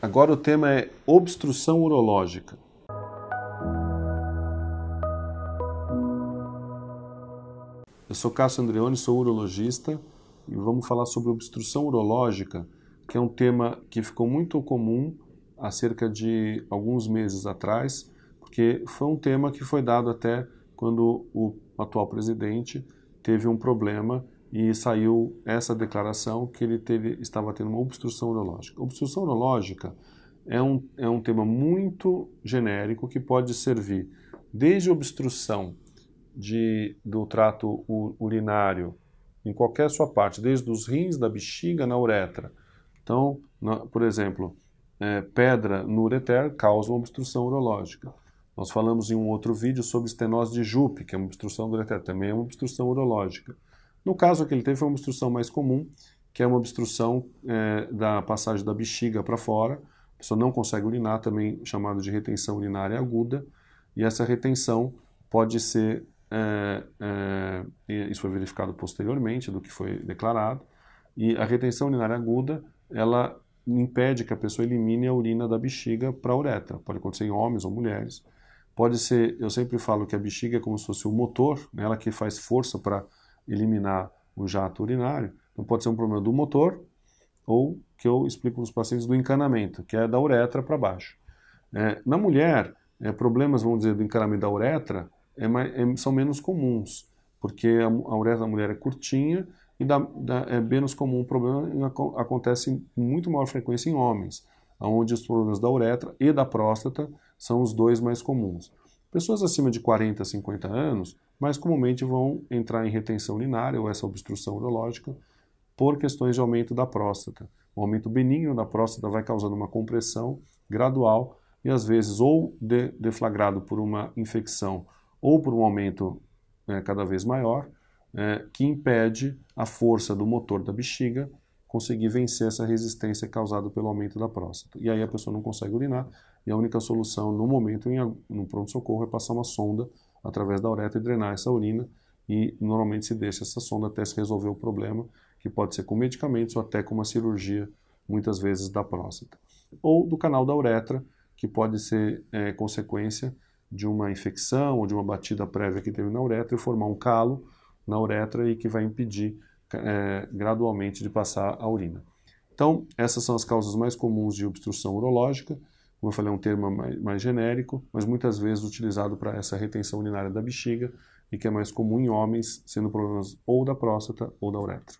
Agora o tema é obstrução urológica. Eu sou Cássio Andreoni, sou urologista e vamos falar sobre obstrução urológica, que é um tema que ficou muito comum há cerca de alguns meses atrás, porque foi um tema que foi dado até quando o atual presidente teve um problema e saiu essa declaração que ele teve, estava tendo uma obstrução urológica. Obstrução urológica é um, é um tema muito genérico que pode servir desde obstrução de, do trato urinário em qualquer sua parte, desde os rins, da bexiga, na uretra. Então, na, por exemplo, é, pedra no ureter causa uma obstrução urológica. Nós falamos em um outro vídeo sobre estenose de Jupe, que é uma obstrução do ureter, também é uma obstrução urológica. No caso que ele teve foi uma obstrução mais comum, que é uma obstrução é, da passagem da bexiga para fora. A pessoa não consegue urinar, também chamado de retenção urinária aguda. E essa retenção pode ser, é, é, isso foi verificado posteriormente do que foi declarado, e a retenção urinária aguda, ela impede que a pessoa elimine a urina da bexiga para a uretra. Pode acontecer em homens ou mulheres. Pode ser, eu sempre falo que a bexiga é como se fosse o motor, né, ela que faz força para eliminar o jato urinário. Então pode ser um problema do motor ou que eu explico para os pacientes do encanamento, que é da uretra para baixo. É, na mulher, é, problemas, vamos dizer, do encanamento da uretra é mais, é, são menos comuns, porque a, a, uretra da mulher é curtinha e é menos comum. O problema acontece com muito maior frequência em homens, onde os problemas da uretra e da próstata são os dois mais comuns. Pessoas acima de 40, 50 anos mais comumente vão entrar em retenção urinária ou essa obstrução urológica por questões de aumento da próstata. O aumento benigno da próstata vai causando uma compressão gradual e às vezes ou de, deflagrado por uma infecção ou por um aumento é, cada vez maior, é, que impede a força do motor da bexiga conseguir vencer essa resistência causada pelo aumento da próstata. E aí a pessoa não consegue urinar e a única solução no momento, em, no pronto-socorro, é passar uma sonda através da uretra e drenar essa urina e normalmente se deixa essa sonda até se resolver o problema, que pode ser com medicamentos ou até com uma cirurgia, muitas vezes da próstata. Ou do canal da uretra, que pode ser é, consequência de uma infecção ou de uma batida prévia que teve na uretra e formar um calo na uretra e que vai impedir é, gradualmente de passar a urina. Então, essas são as causas mais comuns de obstrução urológica. Como eu falei, é um termo mais, mais genérico, mas muitas vezes utilizado para essa retenção urinária da bexiga e que é mais comum em homens, sendo problemas ou da próstata ou da uretra.